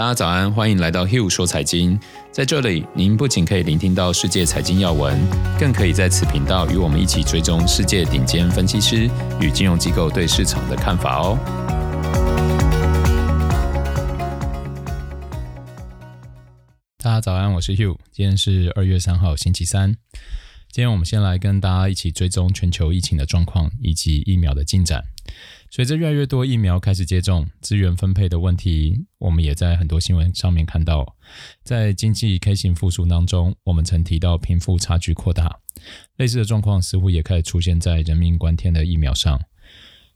大家早安，欢迎来到 Hugh 说财经。在这里，您不仅可以聆听到世界财经要闻，更可以在此频道与我们一起追踪世界顶尖分析师与金融机构对市场的看法哦。大家早安，我是 Hugh，今天是二月三号，星期三。今天我们先来跟大家一起追踪全球疫情的状况以及疫苗的进展。随着越来越多疫苗开始接种，资源分配的问题，我们也在很多新闻上面看到。在经济 K 型复苏当中，我们曾提到贫富差距扩大，类似的状况似乎也开始出现在人命关天的疫苗上。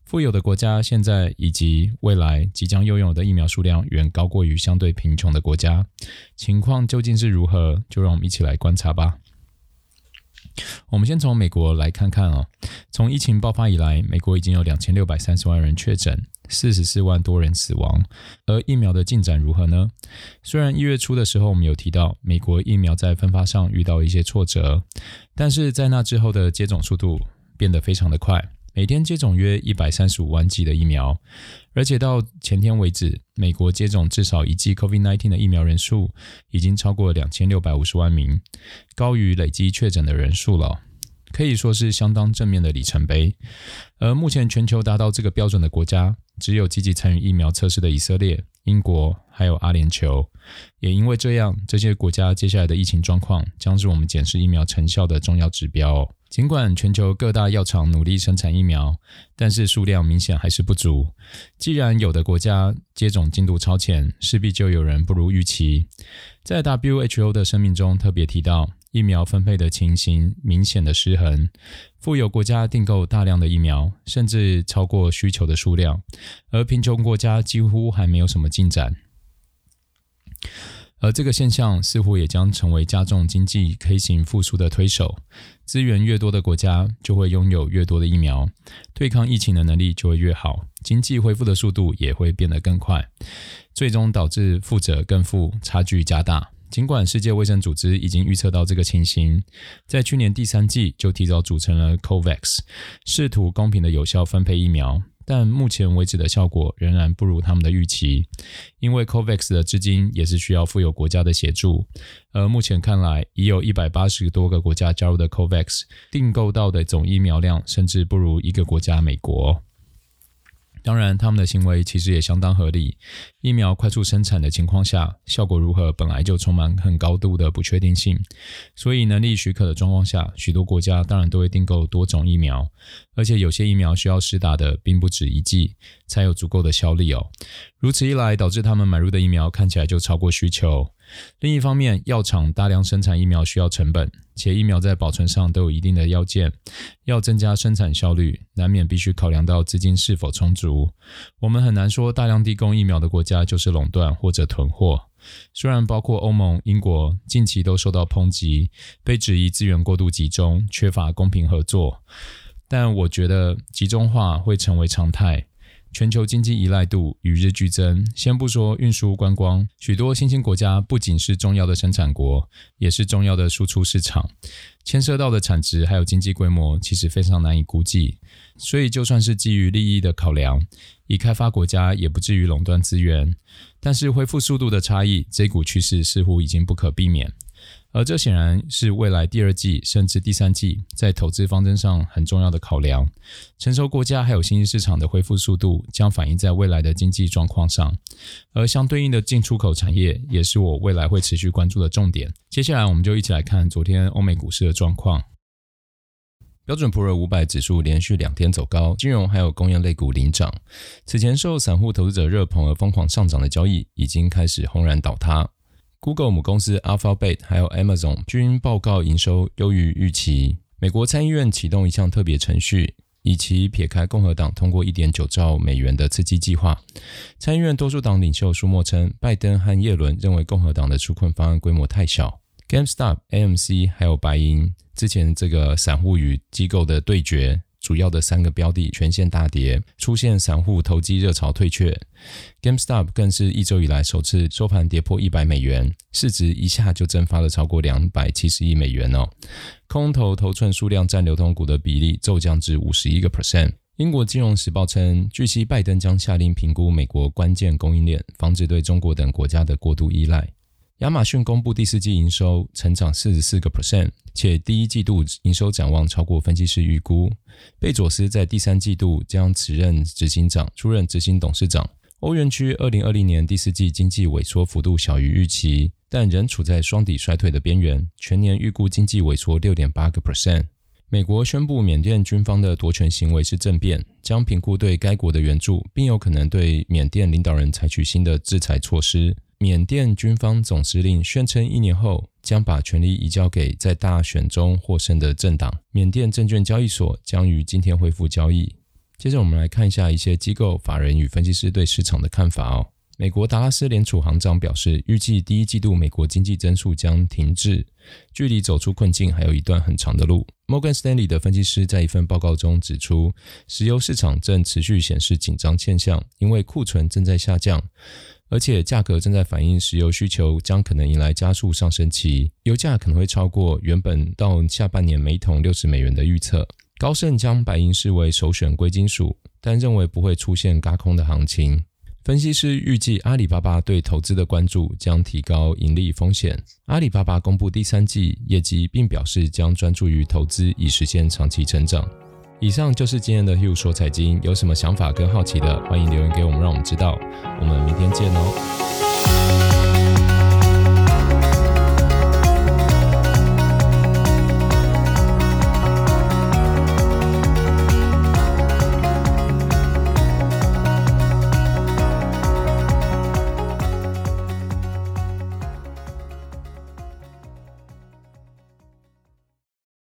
富有的国家现在以及未来即将拥有的疫苗数量远高过于相对贫穷的国家，情况究竟是如何？就让我们一起来观察吧。我们先从美国来看看哦。从疫情爆发以来，美国已经有两千六百三十万人确诊，四十四万多人死亡。而疫苗的进展如何呢？虽然一月初的时候我们有提到，美国疫苗在分发上遇到一些挫折，但是在那之后的接种速度变得非常的快。每天接种约一百三十五万剂的疫苗，而且到前天为止，美国接种至少一剂 COVID-19 的疫苗人数已经超过两千六百五十万名，高于累计确诊的人数了，可以说是相当正面的里程碑。而目前全球达到这个标准的国家，只有积极参与疫苗测试的以色列、英国还有阿联酋。也因为这样，这些国家接下来的疫情状况将是我们检视疫苗成效的重要指标。尽管全球各大药厂努力生产疫苗，但是数量明显还是不足。既然有的国家接种进度超前，势必就有人不如预期。在 WHO 的声明中特别提到，疫苗分配的情形明显的失衡，富有国家订购大量的疫苗，甚至超过需求的数量，而贫穷国家几乎还没有什么进展。而这个现象似乎也将成为加重经济 K 型复苏的推手。资源越多的国家就会拥有越多的疫苗，对抗疫情的能力就会越好，经济恢复的速度也会变得更快，最终导致富者更富，差距加大。尽管世界卫生组织已经预测到这个情形，在去年第三季就提早组成了 COVAX，试图公平的有效分配疫苗。但目前为止的效果仍然不如他们的预期，因为 COVAX 的资金也是需要富有国家的协助，而目前看来，已有一百八十多个国家加入的 COVAX，订购到的总疫苗量甚至不如一个国家美国。当然，他们的行为其实也相当合理。疫苗快速生产的情况下，效果如何本来就充满很高度的不确定性。所以，能力许可的状况下，许多国家当然都会订购多种疫苗，而且有些疫苗需要施打的并不止一剂，才有足够的效力哦。如此一来，导致他们买入的疫苗看起来就超过需求。另一方面，药厂大量生产疫苗需要成本，且疫苗在保存上都有一定的要件，要增加生产效率，难免必须考量到资金是否充足。我们很难说大量提供疫苗的国家就是垄断或者囤货。虽然包括欧盟、英国近期都受到抨击，被质疑资源过度集中，缺乏公平合作，但我觉得集中化会成为常态。全球经济依赖度与日俱增，先不说运输观光，许多新兴国家不仅是重要的生产国，也是重要的输出市场，牵涉到的产值还有经济规模，其实非常难以估计。所以，就算是基于利益的考量，已开发国家也不至于垄断资源，但是恢复速度的差异，这股趋势似乎已经不可避免。而这显然是未来第二季甚至第三季在投资方针上很重要的考量。成熟国家还有新兴市场的恢复速度将反映在未来的经济状况上，而相对应的进出口产业也是我未来会持续关注的重点。接下来我们就一起来看昨天欧美股市的状况。标准普尔五百指数连续两天走高，金融还有工业类股领涨。此前受散户投资者热捧而疯狂上涨的交易已经开始轰然倒塌。Google 母公司 Alphabet 还有 Amazon 均报告营收优于预期。美国参议院启动一项特别程序，以期撇开共和党通过1.9兆美元的刺激计划。参议院多数党领袖舒默称，拜登和叶伦认为共和党的纾困方案规模太小。GameStop、AMC 还有白银之前这个散户与机构的对决。主要的三个标的全线大跌，出现散户投机热潮退却。GameStop 更是一周以来首次收盘跌破一百美元，市值一下就蒸发了超过两百七十亿美元哦。空头头寸数量占流通股的比例骤降至五十一个 percent。英国金融时报称，据悉拜登将下令评估美国关键供应链，防止对中国等国家的过度依赖。亚马逊公布第四季营收成长四十四个 percent，且第一季度营收展望超过分析师预估。贝佐斯在第三季度将辞任执行长，出任执行董事长。欧元区二零二零年第四季经济萎缩幅度小于预期，但仍处在双底衰退的边缘，全年预估经济萎缩六点八个 percent。美国宣布，缅甸军方的夺权行为是政变，将评估对该国的援助，并有可能对缅甸领导人采取新的制裁措施。缅甸军方总司令宣称，一年后将把权力移交给在大选中获胜的政党。缅甸证券交易所将于今天恢复交易。接着，我们来看一下一些机构、法人与分析师对市场的看法哦。美国达拉斯联储行长表示，预计第一季度美国经济增速将停滞，距离走出困境还有一段很长的路。Morgan Stanley 的分析师在一份报告中指出，石油市场正持续显示紧张现象，因为库存正在下降，而且价格正在反映石油需求将可能迎来加速上升期，油价可能会超过原本到下半年每桶六十美元的预测。高盛将白银视为首选贵金属，但认为不会出现轧空的行情。分析师预计，阿里巴巴对投资的关注将提高盈利风险。阿里巴巴公布第三季业绩，并表示将专注于投资，以实现长期成长。以上就是今天的 Hugh 说财经，有什么想法跟好奇的，欢迎留言给我们，让我们知道。我们明天见哦。